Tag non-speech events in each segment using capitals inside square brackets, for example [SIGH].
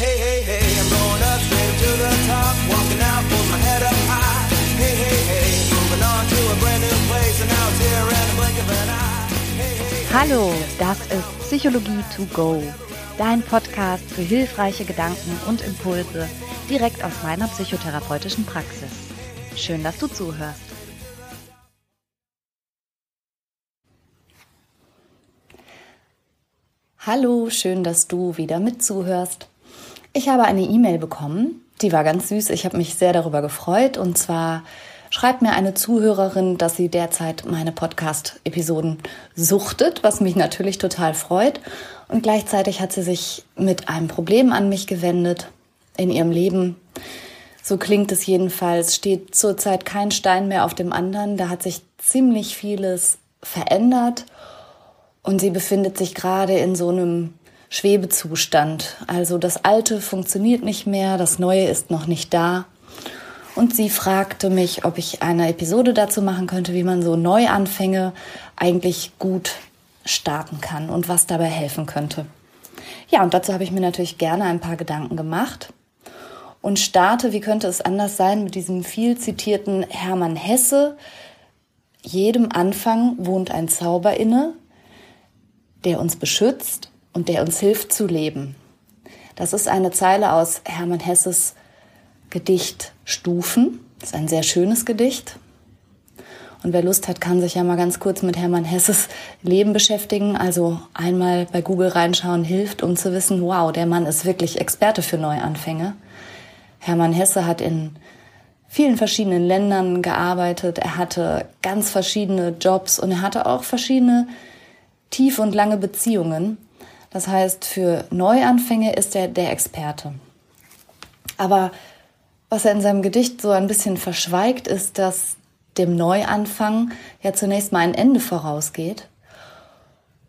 Hey, hey, hey, I'm going up straight to the top, walking out with my head up high. Hey, hey, hey, moving on to a brand new place, and now it's here in the blink of an eye. Hey, hey, hey. Hallo, das ist Psychologie to go, dein Podcast für hilfreiche Gedanken und Impulse direkt aus meiner psychotherapeutischen Praxis. Schön, dass du zuhörst. Hallo, schön, dass du wieder mitzuhörst. Ich habe eine E-Mail bekommen, die war ganz süß. Ich habe mich sehr darüber gefreut. Und zwar schreibt mir eine Zuhörerin, dass sie derzeit meine Podcast-Episoden suchtet, was mich natürlich total freut. Und gleichzeitig hat sie sich mit einem Problem an mich gewendet in ihrem Leben. So klingt es jedenfalls, steht zurzeit kein Stein mehr auf dem anderen. Da hat sich ziemlich vieles verändert und sie befindet sich gerade in so einem Schwebezustand. Also das Alte funktioniert nicht mehr, das Neue ist noch nicht da. Und sie fragte mich, ob ich eine Episode dazu machen könnte, wie man so Neuanfänge eigentlich gut starten kann und was dabei helfen könnte. Ja, und dazu habe ich mir natürlich gerne ein paar Gedanken gemacht und starte, wie könnte es anders sein, mit diesem viel zitierten Hermann Hesse. Jedem Anfang wohnt ein Zauber inne, der uns beschützt und der uns hilft zu leben. Das ist eine Zeile aus Hermann Hesses Gedicht Stufen. Das ist ein sehr schönes Gedicht. Und wer Lust hat, kann sich ja mal ganz kurz mit Hermann Hesses Leben beschäftigen. Also einmal bei Google reinschauen hilft, um zu wissen, wow, der Mann ist wirklich Experte für Neuanfänge. Hermann Hesse hat in vielen verschiedenen Ländern gearbeitet. Er hatte ganz verschiedene Jobs und er hatte auch verschiedene tiefe und lange Beziehungen. Das heißt, für Neuanfänge ist er der Experte. Aber was er in seinem Gedicht so ein bisschen verschweigt, ist, dass dem Neuanfang ja zunächst mal ein Ende vorausgeht.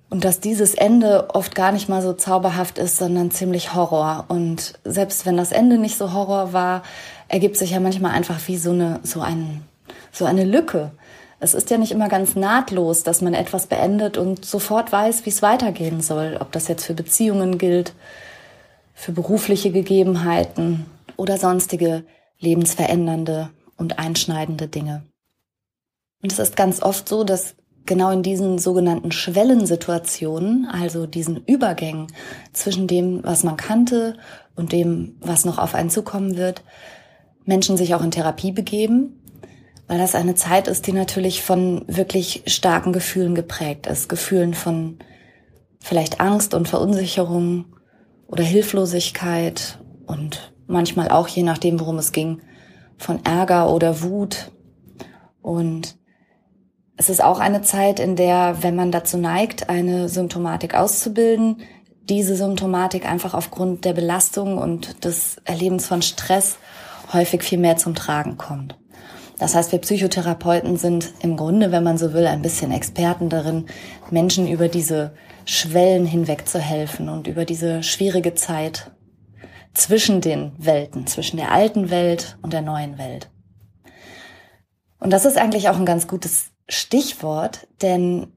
Und dass dieses Ende oft gar nicht mal so zauberhaft ist, sondern ziemlich Horror. Und selbst wenn das Ende nicht so Horror war, ergibt sich ja manchmal einfach wie so eine, so ein, so eine Lücke. Es ist ja nicht immer ganz nahtlos, dass man etwas beendet und sofort weiß, wie es weitergehen soll. Ob das jetzt für Beziehungen gilt, für berufliche Gegebenheiten oder sonstige lebensverändernde und einschneidende Dinge. Und es ist ganz oft so, dass genau in diesen sogenannten Schwellensituationen, also diesen Übergängen zwischen dem, was man kannte und dem, was noch auf einen zukommen wird, Menschen sich auch in Therapie begeben, weil das eine Zeit ist, die natürlich von wirklich starken Gefühlen geprägt ist. Gefühlen von vielleicht Angst und Verunsicherung oder Hilflosigkeit und manchmal auch, je nachdem, worum es ging, von Ärger oder Wut. Und es ist auch eine Zeit, in der, wenn man dazu neigt, eine Symptomatik auszubilden, diese Symptomatik einfach aufgrund der Belastung und des Erlebens von Stress häufig viel mehr zum Tragen kommt. Das heißt, wir Psychotherapeuten sind im Grunde, wenn man so will, ein bisschen Experten darin, Menschen über diese Schwellen hinweg zu helfen und über diese schwierige Zeit zwischen den Welten, zwischen der alten Welt und der neuen Welt. Und das ist eigentlich auch ein ganz gutes Stichwort, denn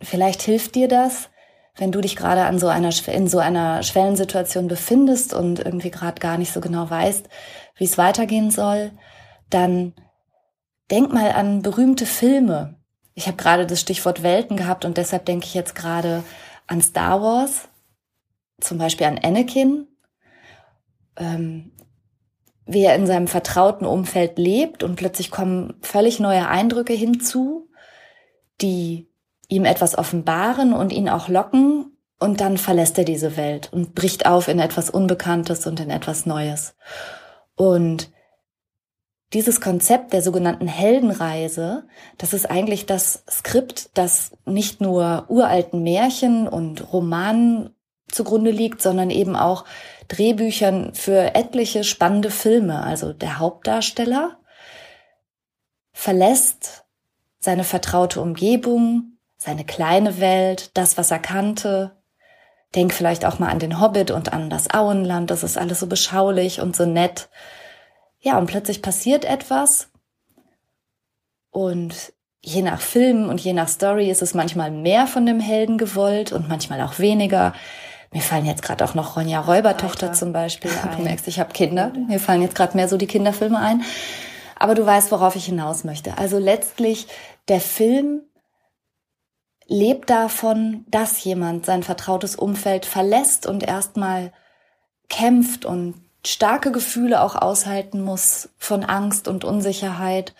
vielleicht hilft dir das, wenn du dich gerade an so einer in so einer Schwellensituation befindest und irgendwie gerade gar nicht so genau weißt, wie es weitergehen soll, dann denk mal an berühmte Filme. Ich habe gerade das Stichwort Welten gehabt und deshalb denke ich jetzt gerade an Star Wars, zum Beispiel an Anakin, ähm, wie er in seinem vertrauten Umfeld lebt und plötzlich kommen völlig neue Eindrücke hinzu, die ihm etwas offenbaren und ihn auch locken und dann verlässt er diese Welt und bricht auf in etwas Unbekanntes und in etwas Neues. Und dieses Konzept der sogenannten Heldenreise, das ist eigentlich das Skript, das nicht nur uralten Märchen und Romanen zugrunde liegt, sondern eben auch Drehbüchern für etliche spannende Filme. Also der Hauptdarsteller verlässt seine vertraute Umgebung, seine kleine Welt, das, was er kannte. Denk vielleicht auch mal an den Hobbit und an das Auenland. Das ist alles so beschaulich und so nett. Ja, und plötzlich passiert etwas. Und je nach Film und je nach Story ist es manchmal mehr von dem Helden gewollt und manchmal auch weniger. Mir fallen jetzt gerade auch noch Ronja Räubertochter zum Beispiel [LAUGHS] ein. Du merkst, ich habe Kinder. Mir fallen jetzt gerade mehr so die Kinderfilme ein. Aber du weißt, worauf ich hinaus möchte. Also letztlich, der Film lebt davon, dass jemand sein vertrautes Umfeld verlässt und erstmal kämpft und starke Gefühle auch aushalten muss von Angst und Unsicherheit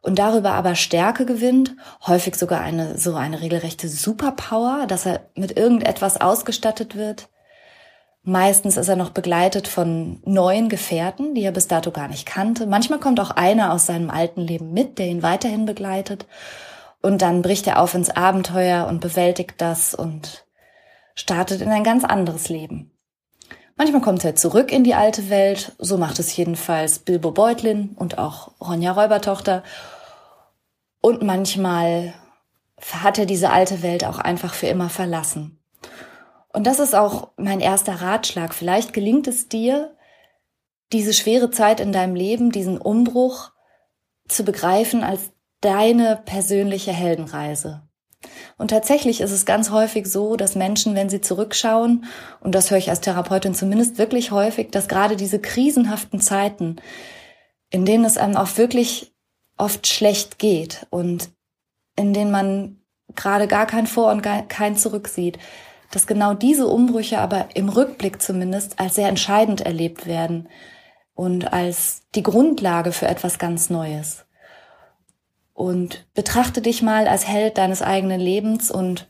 und darüber aber Stärke gewinnt, häufig sogar eine, so eine regelrechte Superpower, dass er mit irgendetwas ausgestattet wird. Meistens ist er noch begleitet von neuen Gefährten, die er bis dato gar nicht kannte. Manchmal kommt auch einer aus seinem alten Leben mit, der ihn weiterhin begleitet. Und dann bricht er auf ins Abenteuer und bewältigt das und startet in ein ganz anderes Leben. Manchmal kommt er zurück in die alte Welt, so macht es jedenfalls Bilbo Beutlin und auch Ronja Räubertochter. Und manchmal hat er diese alte Welt auch einfach für immer verlassen. Und das ist auch mein erster Ratschlag. Vielleicht gelingt es dir, diese schwere Zeit in deinem Leben, diesen Umbruch zu begreifen als deine persönliche Heldenreise. Und tatsächlich ist es ganz häufig so, dass Menschen, wenn sie zurückschauen, und das höre ich als Therapeutin zumindest wirklich häufig, dass gerade diese krisenhaften Zeiten, in denen es einem auch wirklich oft schlecht geht und in denen man gerade gar kein Vor- und kein Zurück sieht, dass genau diese Umbrüche aber im Rückblick zumindest als sehr entscheidend erlebt werden und als die Grundlage für etwas ganz Neues und betrachte dich mal als Held deines eigenen Lebens und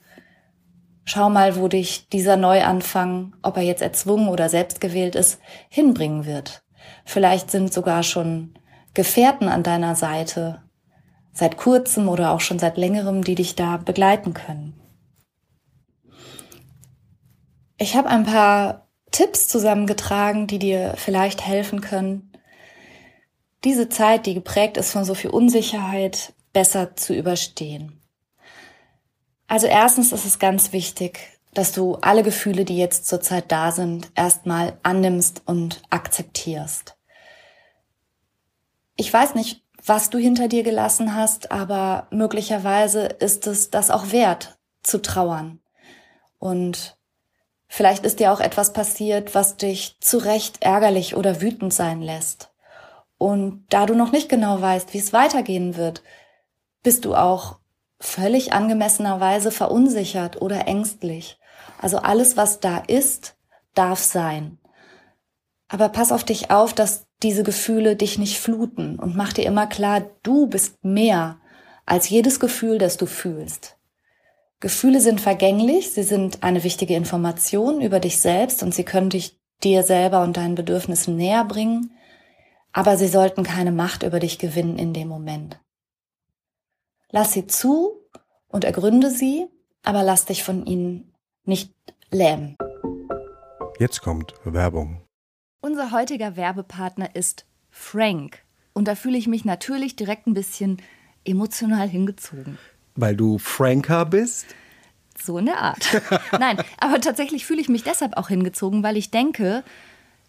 schau mal, wo dich dieser Neuanfang, ob er jetzt erzwungen oder selbst gewählt ist, hinbringen wird. Vielleicht sind sogar schon Gefährten an deiner Seite, seit kurzem oder auch schon seit längerem, die dich da begleiten können. Ich habe ein paar Tipps zusammengetragen, die dir vielleicht helfen können, diese Zeit, die geprägt ist von so viel Unsicherheit, besser zu überstehen. Also erstens ist es ganz wichtig, dass du alle Gefühle, die jetzt zurzeit da sind, erstmal annimmst und akzeptierst. Ich weiß nicht, was du hinter dir gelassen hast, aber möglicherweise ist es das auch wert, zu trauern. Und vielleicht ist dir auch etwas passiert, was dich zu Recht ärgerlich oder wütend sein lässt. Und da du noch nicht genau weißt, wie es weitergehen wird, bist du auch völlig angemessenerweise verunsichert oder ängstlich. Also alles, was da ist, darf sein. Aber pass auf dich auf, dass diese Gefühle dich nicht fluten und mach dir immer klar, du bist mehr als jedes Gefühl, das du fühlst. Gefühle sind vergänglich, sie sind eine wichtige Information über dich selbst und sie können dich dir selber und deinen Bedürfnissen näher bringen aber sie sollten keine Macht über dich gewinnen in dem Moment. Lass sie zu und ergründe sie, aber lass dich von ihnen nicht lähmen. Jetzt kommt Werbung. Unser heutiger Werbepartner ist Frank. Und da fühle ich mich natürlich direkt ein bisschen emotional hingezogen. Weil du Franker bist? So in der Art. [LAUGHS] Nein, aber tatsächlich fühle ich mich deshalb auch hingezogen, weil ich denke,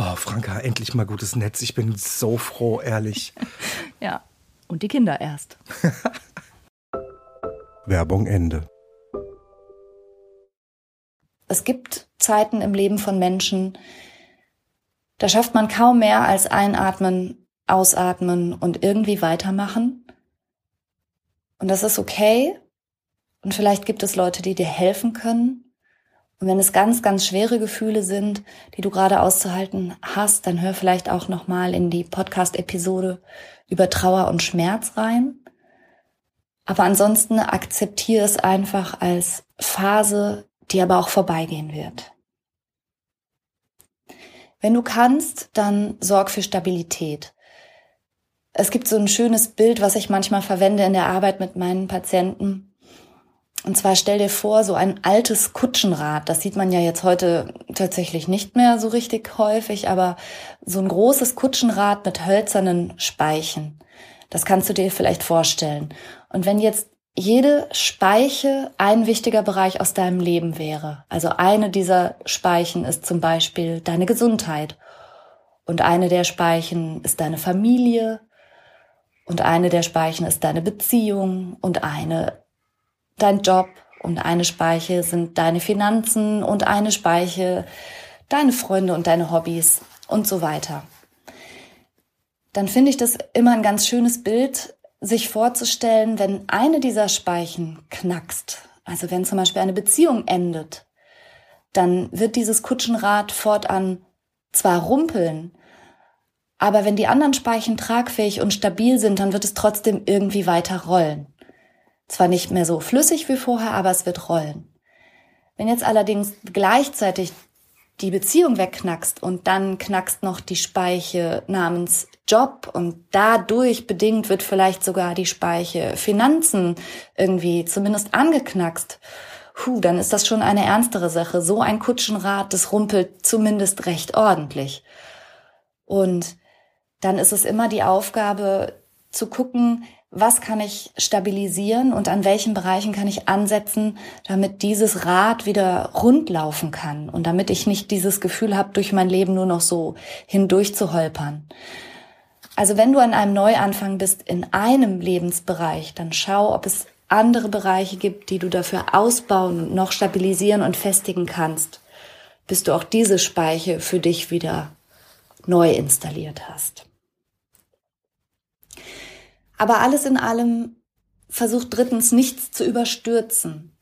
Oh, Franka, endlich mal gutes Netz. Ich bin so froh, ehrlich. [LAUGHS] Ja, und die Kinder erst. [LAUGHS] Werbung Ende. Es gibt Zeiten im Leben von Menschen, da schafft man kaum mehr als einatmen, ausatmen und irgendwie weitermachen. Und das ist okay. Und vielleicht gibt es Leute, die dir helfen können. Und wenn es ganz, ganz schwere Gefühle sind, die du gerade auszuhalten hast, dann hör vielleicht auch nochmal in die Podcast-Episode über Trauer und Schmerz rein. Aber ansonsten akzeptiere es einfach als Phase, die aber auch vorbeigehen wird. Wenn du kannst, dann sorg für Stabilität. Es gibt so ein schönes Bild, was ich manchmal verwende in der Arbeit mit meinen Patienten. Und zwar stell dir vor, so ein altes Kutschenrad, das sieht man ja jetzt heute tatsächlich nicht mehr so richtig häufig, aber so ein großes Kutschenrad mit hölzernen Speichen. Das kannst du dir vielleicht vorstellen. Und wenn jetzt jede Speiche ein wichtiger Bereich aus deinem Leben wäre. Also eine dieser Speichen ist zum Beispiel deine Gesundheit und eine der Speichen ist deine Familie und eine der Speichen ist deine Beziehung und eine dein Job und eine Speiche sind deine Finanzen und eine Speiche deine Freunde und deine Hobbys und so weiter. Dann finde ich das immer ein ganz schönes Bild, sich vorzustellen, wenn eine dieser Speichen knackst, also wenn zum Beispiel eine Beziehung endet, dann wird dieses Kutschenrad fortan zwar rumpeln, aber wenn die anderen Speichen tragfähig und stabil sind, dann wird es trotzdem irgendwie weiter rollen. Zwar nicht mehr so flüssig wie vorher, aber es wird rollen. Wenn jetzt allerdings gleichzeitig die Beziehung wegknackst und dann knackst noch die Speiche namens Job und dadurch bedingt wird vielleicht sogar die Speiche Finanzen irgendwie zumindest angeknackst, Puh, dann ist das schon eine ernstere Sache. So ein Kutschenrad, das rumpelt zumindest recht ordentlich. Und dann ist es immer die Aufgabe zu gucken, was kann ich stabilisieren und an welchen Bereichen kann ich ansetzen, damit dieses Rad wieder rund laufen kann und damit ich nicht dieses Gefühl habe, durch mein Leben nur noch so hindurch zu holpern. Also wenn du an einem Neuanfang bist in einem Lebensbereich, dann schau, ob es andere Bereiche gibt, die du dafür ausbauen, noch stabilisieren und festigen kannst, bis du auch diese Speiche für dich wieder neu installiert hast. Aber alles in allem versucht drittens nichts zu überstürzen.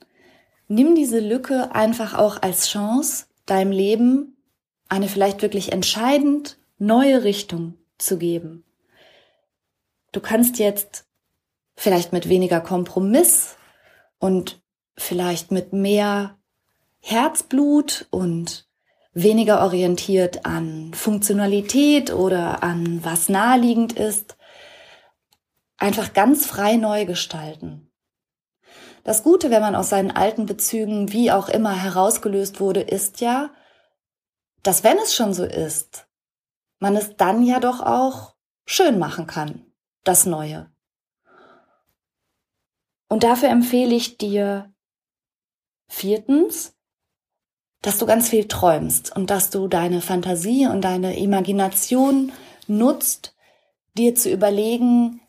Nimm diese Lücke einfach auch als Chance, deinem Leben eine vielleicht wirklich entscheidend neue Richtung zu geben. Du kannst jetzt vielleicht mit weniger Kompromiss und vielleicht mit mehr Herzblut und weniger orientiert an Funktionalität oder an was naheliegend ist, einfach ganz frei neu gestalten. Das Gute, wenn man aus seinen alten Bezügen wie auch immer herausgelöst wurde, ist ja, dass wenn es schon so ist, man es dann ja doch auch schön machen kann, das Neue. Und dafür empfehle ich dir viertens, dass du ganz viel träumst und dass du deine Fantasie und deine Imagination nutzt, dir zu überlegen,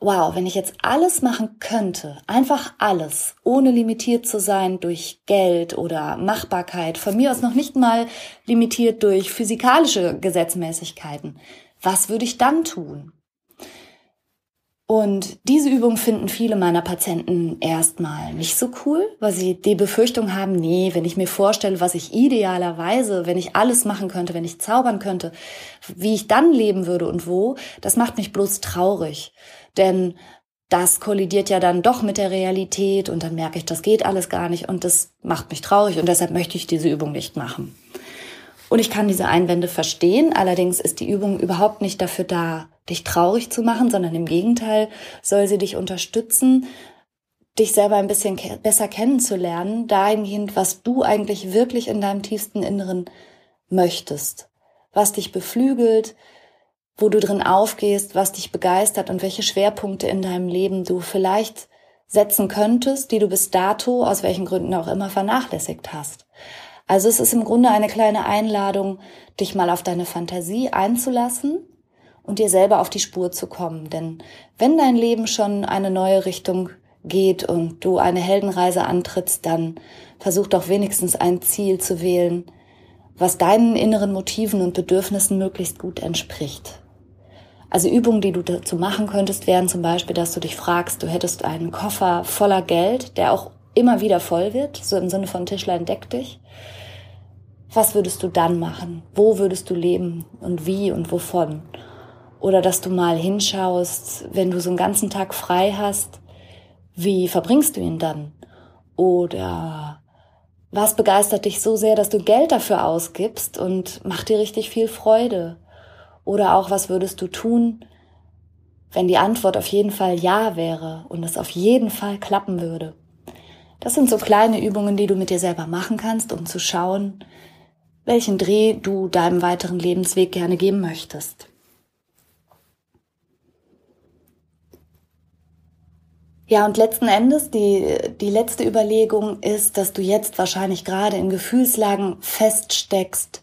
wow, wenn ich jetzt alles machen könnte, einfach alles, ohne limitiert zu sein durch Geld oder Machbarkeit, von mir aus noch nicht mal limitiert durch physikalische Gesetzmäßigkeiten, was würde ich dann tun? Und diese Übung finden viele meiner Patienten erstmal nicht so cool, weil sie die Befürchtung haben, nee, wenn ich mir vorstelle, was ich idealerweise, wenn ich alles machen könnte, wenn ich zaubern könnte, wie ich dann leben würde und wo, das macht mich bloß traurig. Denn das kollidiert ja dann doch mit der Realität und dann merke ich, das geht alles gar nicht und das macht mich traurig und deshalb möchte ich diese Übung nicht machen. Und ich kann diese Einwände verstehen, allerdings ist die Übung überhaupt nicht dafür da, dich traurig zu machen, sondern im Gegenteil soll sie dich unterstützen, dich selber ein bisschen ke besser kennenzulernen, dahingehend, was du eigentlich wirklich in deinem tiefsten Inneren möchtest, was dich beflügelt, wo du drin aufgehst, was dich begeistert und welche Schwerpunkte in deinem Leben du vielleicht setzen könntest, die du bis dato, aus welchen Gründen auch immer, vernachlässigt hast. Also es ist im Grunde eine kleine Einladung, dich mal auf deine Fantasie einzulassen und dir selber auf die Spur zu kommen. Denn wenn dein Leben schon eine neue Richtung geht und du eine Heldenreise antrittst, dann versuch doch wenigstens ein Ziel zu wählen, was deinen inneren Motiven und Bedürfnissen möglichst gut entspricht. Also Übungen, die du dazu machen könntest, wären zum Beispiel, dass du dich fragst, du hättest einen Koffer voller Geld, der auch immer wieder voll wird, so im Sinne von Tischlein deck dich. Was würdest du dann machen? Wo würdest du leben und wie und wovon? Oder dass du mal hinschaust, wenn du so einen ganzen Tag frei hast, wie verbringst du ihn dann? Oder was begeistert dich so sehr, dass du Geld dafür ausgibst und macht dir richtig viel Freude? Oder auch, was würdest du tun, wenn die Antwort auf jeden Fall Ja wäre und es auf jeden Fall klappen würde? Das sind so kleine Übungen, die du mit dir selber machen kannst, um zu schauen, welchen Dreh du deinem weiteren Lebensweg gerne geben möchtest. Ja, und letzten Endes, die, die letzte Überlegung ist, dass du jetzt wahrscheinlich gerade in Gefühlslagen feststeckst,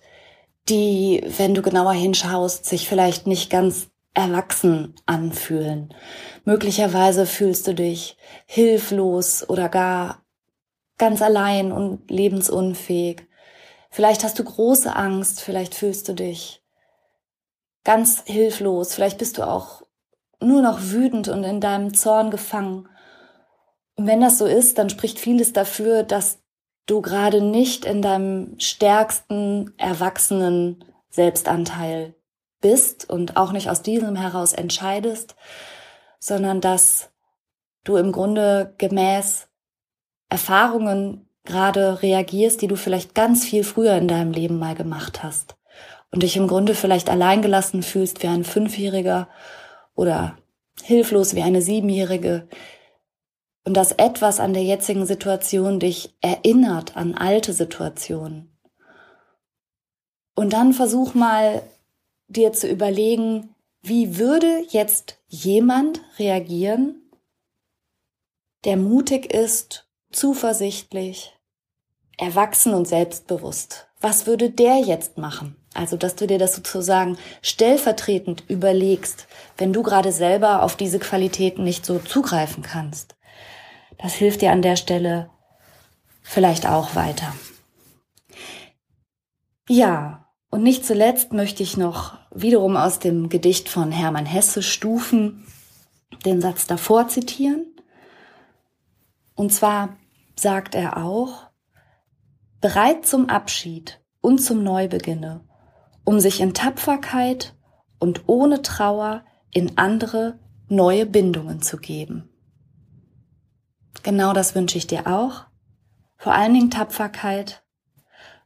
die, wenn du genauer hinschaust, sich vielleicht nicht ganz erwachsen anfühlen. Möglicherweise fühlst du dich hilflos oder gar ganz allein und lebensunfähig. Vielleicht hast du große Angst, vielleicht fühlst du dich ganz hilflos, vielleicht bist du auch nur noch wütend und in deinem Zorn gefangen. Und wenn das so ist, dann spricht vieles dafür, dass du gerade nicht in deinem stärksten erwachsenen Selbstanteil bist und auch nicht aus diesem heraus entscheidest, sondern dass du im Grunde gemäß Erfahrungen gerade reagierst, die du vielleicht ganz viel früher in deinem Leben mal gemacht hast und dich im Grunde vielleicht alleingelassen fühlst wie ein Fünfjähriger oder hilflos wie eine Siebenjährige, und dass etwas an der jetzigen Situation dich erinnert an alte Situationen. Und dann versuch mal dir zu überlegen, wie würde jetzt jemand reagieren, der mutig ist, zuversichtlich, erwachsen und selbstbewusst. Was würde der jetzt machen? Also, dass du dir das sozusagen stellvertretend überlegst, wenn du gerade selber auf diese Qualitäten nicht so zugreifen kannst. Das hilft dir an der Stelle vielleicht auch weiter. Ja, und nicht zuletzt möchte ich noch wiederum aus dem Gedicht von Hermann Hesse Stufen den Satz davor zitieren. Und zwar sagt er auch, bereit zum Abschied und zum Neubeginne, um sich in Tapferkeit und ohne Trauer in andere neue Bindungen zu geben. Genau das wünsche ich dir auch. Vor allen Dingen Tapferkeit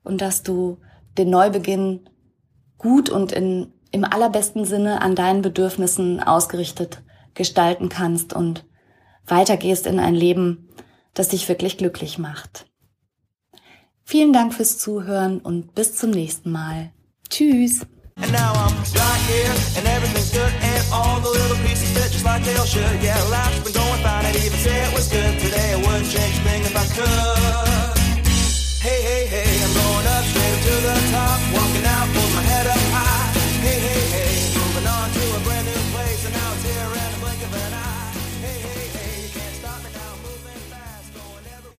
und dass du den Neubeginn gut und in, im allerbesten Sinne an deinen Bedürfnissen ausgerichtet gestalten kannst und weitergehst in ein Leben, das dich wirklich glücklich macht. Vielen Dank fürs Zuhören und bis zum nächsten Mal. Tschüss. And now I'm right here, and everything's good, and all the little pieces fit just like they all should. Yeah, life's been going fine, and even say it was good today. I wouldn't change a thing if I could. Hey, hey, hey, I'm going up straight up to the top.